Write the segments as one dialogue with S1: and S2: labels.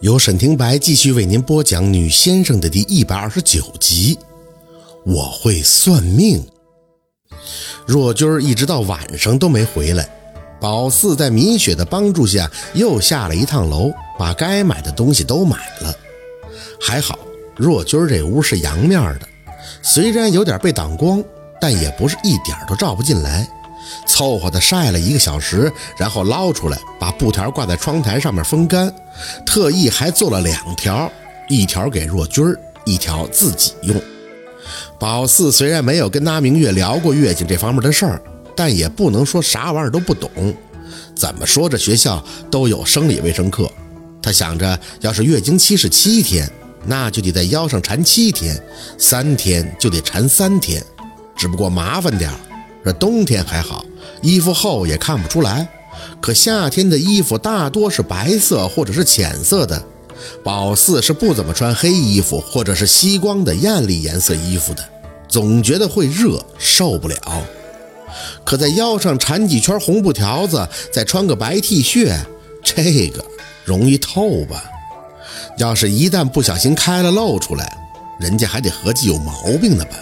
S1: 由沈廷白继续为您播讲《女先生》的第一百二十九集。我会算命。若君儿一直到晚上都没回来，宝四在米雪的帮助下又下了一趟楼，把该买的东西都买了。还好，若君儿这屋是阳面的，虽然有点被挡光，但也不是一点都照不进来。凑合的晒了一个小时，然后捞出来，把布条挂在窗台上面风干。特意还做了两条，一条给若君儿，一条自己用。宝四虽然没有跟那明月聊过月经这方面的事儿，但也不能说啥玩意儿都不懂。怎么说这学校都有生理卫生课。他想着，要是月经期是七天，那就得在腰上缠七天，三天就得缠三天，只不过麻烦点儿。这冬天还好，衣服厚也看不出来。可夏天的衣服大多是白色或者是浅色的，宝四是不怎么穿黑衣服或者是吸光的艳丽颜色衣服的，总觉得会热，受不了。可在腰上缠几圈红布条子，再穿个白 T 恤，这个容易透吧？要是一旦不小心开了露出来，人家还得合计有毛病呢吧？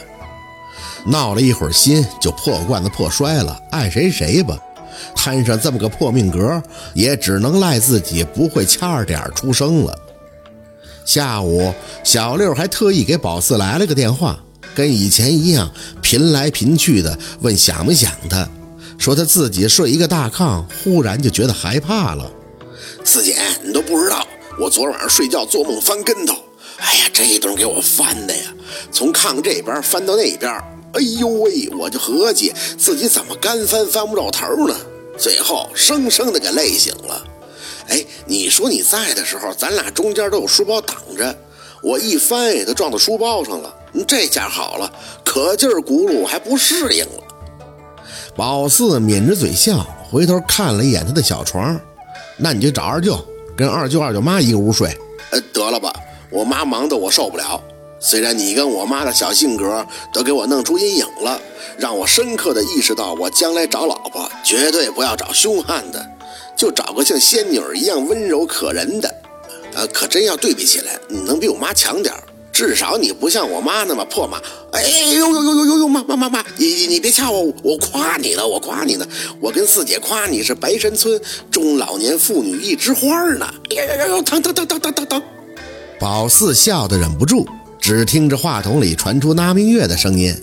S1: 闹了一会儿心，就破罐子破摔了，爱谁谁吧。摊上这么个破命格，也只能赖自己不会掐二点出生了。下午，小六还特意给宝四来了个电话，跟以前一样，频来频去的问想不想他，说他自己睡一个大炕，忽然就觉得害怕了。
S2: 四姐，你都不知道，我昨晚上睡觉做梦翻跟头，哎呀，这一顿给我翻的呀，从炕这边翻到那边。哎呦喂！我就合计自己怎么干翻翻不着头呢，最后生生的给累醒了。哎，你说你在的时候，咱俩中间都有书包挡着，我一翻也都撞到书包上了。这下好了，可劲儿轱辘还不适应了。
S1: 宝四抿着嘴笑，回头看了一眼他的小床，那你就找二舅，跟二舅二舅妈一个屋睡。
S2: 呃，得了吧，我妈忙得我受不了。虽然你跟我妈的小性格都给我弄出阴影了，让我深刻的意识到，我将来找老婆绝对不要找凶悍的，就找个像仙女一样温柔可人的。呃，可真要对比起来，你能比我妈强点至少你不像我妈那么破马。哎呦呦呦呦呦呦妈妈妈妈，你你别掐我，我夸你了，我夸你呢。我跟四姐夸你是白山村中老年妇女一枝花呢。哎呦呦呦，疼疼疼疼疼疼疼！
S1: 宝四笑得忍不住。只听着话筒里传出那明月的声音：“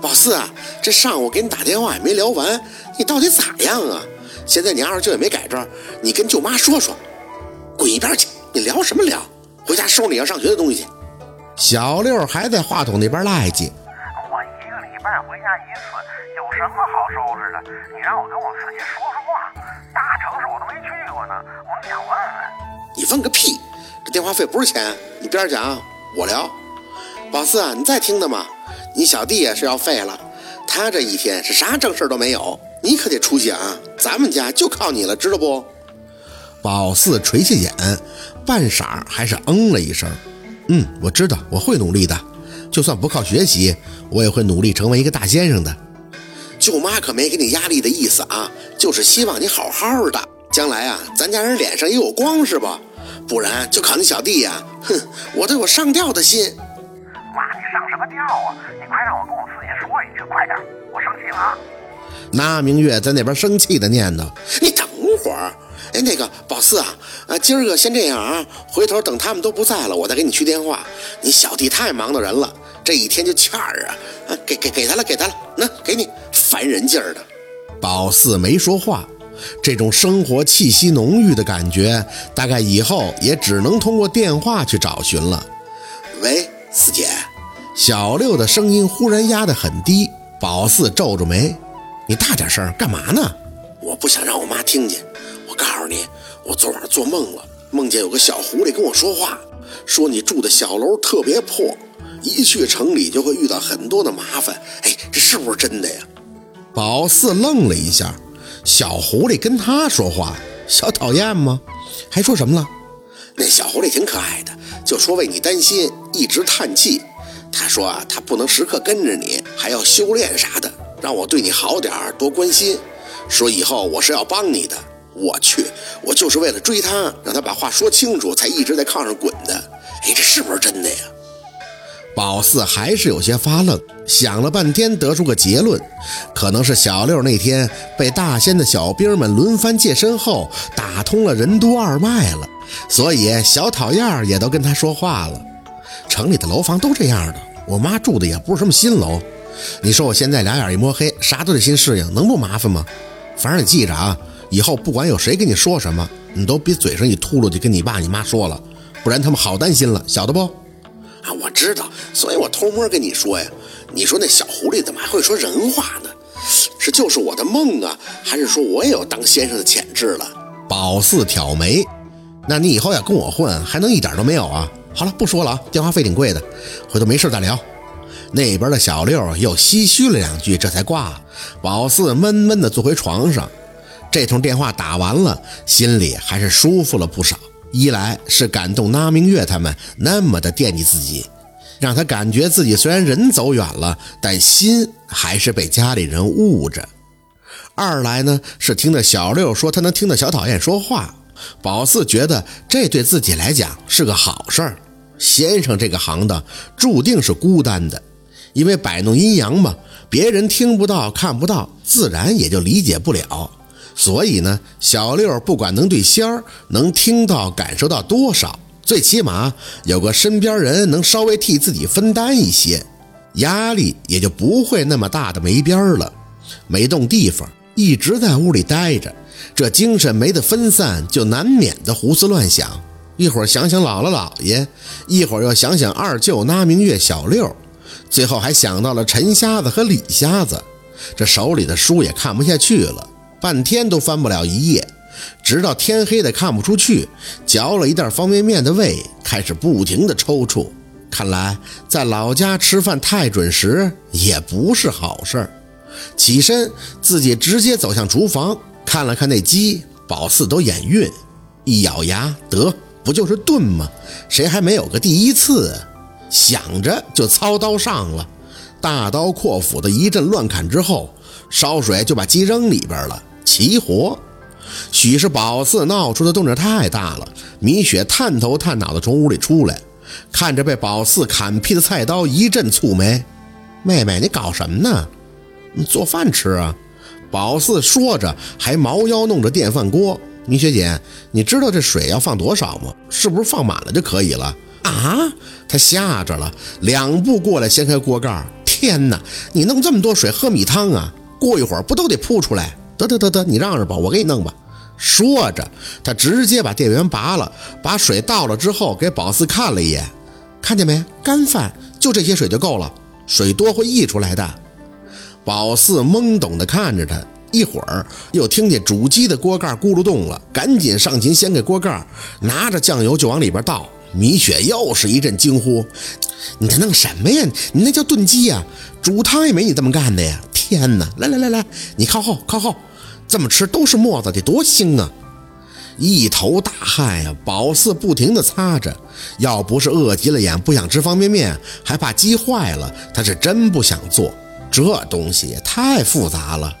S2: 宝四啊，这上午给你打电话也没聊完，你到底咋样啊？现在你二舅也没改正，你跟舅妈说说。滚一边去！你聊什么聊？回家收拾你要上学的东西去。”
S1: 小六还在话筒那边赖
S3: 叽：“我一个礼拜回家一次，有什么好收拾的？你让我跟我四姐说说话。大城市我都没去过呢，我想问问。”
S2: 你问个屁！这电话费不是钱，你边讲，我聊。宝四啊，你在听呢吗？你小弟也是要废了，他这一天是啥正事都没有，你可得出息啊！咱们家就靠你了，知道不？
S1: 宝四垂下眼，半晌还是嗯了一声。嗯，我知道，我会努力的。就算不靠学习，我也会努力成为一个大先生的。
S2: 舅妈可没给你压力的意思啊，就是希望你好好的，将来啊，咱家人脸上也有光，是吧？不然就靠你小弟呀！哼，我都有上吊的心。
S3: 么调啊？你快让我跟我四姐说一句，快点！我生气了啊！
S1: 那明月在那边生气的念叨：“
S2: 你等会儿，哎，那个宝四啊，啊，今儿个先这样啊，回头等他们都不在了，我再给你去电话。你小弟太忙的人了，这一天就欠儿啊，啊，给给给他了，给他了，那给你，烦人劲儿的。”
S1: 宝四没说话，这种生活气息浓郁的感觉，大概以后也只能通过电话去找寻了。
S2: 喂。四姐，
S1: 小六的声音忽然压得很低。宝四皱皱眉：“你大点声，干嘛呢？”
S2: 我不想让我妈听见。我告诉你，我昨晚做梦了，梦见有个小狐狸跟我说话，说你住的小楼特别破，一去城里就会遇到很多的麻烦。哎，这是不是真的呀？
S1: 宝四愣了一下，小狐狸跟他说话，小讨厌吗？还说什么了？
S2: 那小狐狸挺可爱的。就说为你担心，一直叹气。他说啊，他不能时刻跟着你，还要修炼啥的，让我对你好点儿，多关心。说以后我是要帮你的，我去，我就是为了追他，让他把话说清楚，才一直在炕上滚的。哎，这是不是真的呀？
S1: 宝四还是有些发愣，想了半天，得出个结论，可能是小六那天被大仙的小兵们轮番借身后，打通了任督二脉了，所以小讨厌也都跟他说话了。城里的楼房都这样的，我妈住的也不是什么新楼。你说我现在俩眼一摸黑，啥都得新适应，能不麻烦吗？反正你记着啊，以后不管有谁跟你说什么，你都别嘴上一秃噜就跟你爸你妈说了，不然他们好担心了，晓得不？
S2: 啊，我知道，所以我偷摸跟你说呀。你说那小狐狸怎么还会说人话呢？是就是我的梦啊，还是说我也有当先生的潜质了？
S1: 宝四挑眉，那你以后要跟我混，还能一点都没有啊？好了，不说了啊，电话费挺贵的，回头没事再聊。那边的小六又唏嘘了两句，这才挂。宝四闷闷地坐回床上，这通电话打完了，心里还是舒服了不少。一来是感动那明月他们那么的惦记自己，让他感觉自己虽然人走远了，但心还是被家里人捂着；二来呢是听着小六说他能听到小讨厌说话，宝四觉得这对自己来讲是个好事儿。先生这个行当注定是孤单的，因为摆弄阴阳嘛，别人听不到看不到，自然也就理解不了。所以呢，小六不管能对仙儿能听到、感受到多少，最起码有个身边人能稍微替自己分担一些，压力也就不会那么大的没边儿了。没动地方，一直在屋里待着，这精神没得分散，就难免的胡思乱想。一会儿想想姥姥姥爷，一会儿又想想二舅那明月、小六，最后还想到了陈瞎子和李瞎子，这手里的书也看不下去了。半天都翻不了一页，直到天黑的看不出去，嚼了一袋方便面的胃开始不停的抽搐。看来在老家吃饭太准时也不是好事儿。起身，自己直接走向厨房，看了看那鸡，宝四都眼晕，一咬牙，得不就是炖吗？谁还没有个第一次？想着就操刀上了，大刀阔斧的一阵乱砍之后，烧水就把鸡扔里边了。齐活，许是宝四闹出的动静太大了。米雪探头探脑的从屋里出来，看着被宝四砍劈的菜刀，一阵蹙眉：“妹妹，你搞什么呢？你做饭吃啊？”宝四说着，还猫腰弄着电饭锅。米雪姐，你知道这水要放多少吗？是不是放满了就可以了？啊！他吓着了，两步过来掀开锅盖。天哪，你弄这么多水喝米汤啊？过一会儿不都得扑出来？得得得得，你让着吧，我给你弄吧。说着，他直接把电源拔了，把水倒了之后，给宝四看了一眼，看见没？干饭就这些水就够了，水多会溢出来的。宝四懵懂地看着他，一会儿又听见煮鸡的锅盖咕噜动了，赶紧上前掀开锅盖，拿着酱油就往里边倒。米雪又是一阵惊呼：“你在弄什么呀？你那叫炖鸡呀？煮汤也没你这么干的呀！天哪！来来来来，你靠后靠后。”这么吃都是沫子，得多腥啊！一头大汗呀，宝四不停地擦着。要不是饿急了眼，不想吃方便面，还怕鸡坏了，他是真不想做。这东西太复杂了。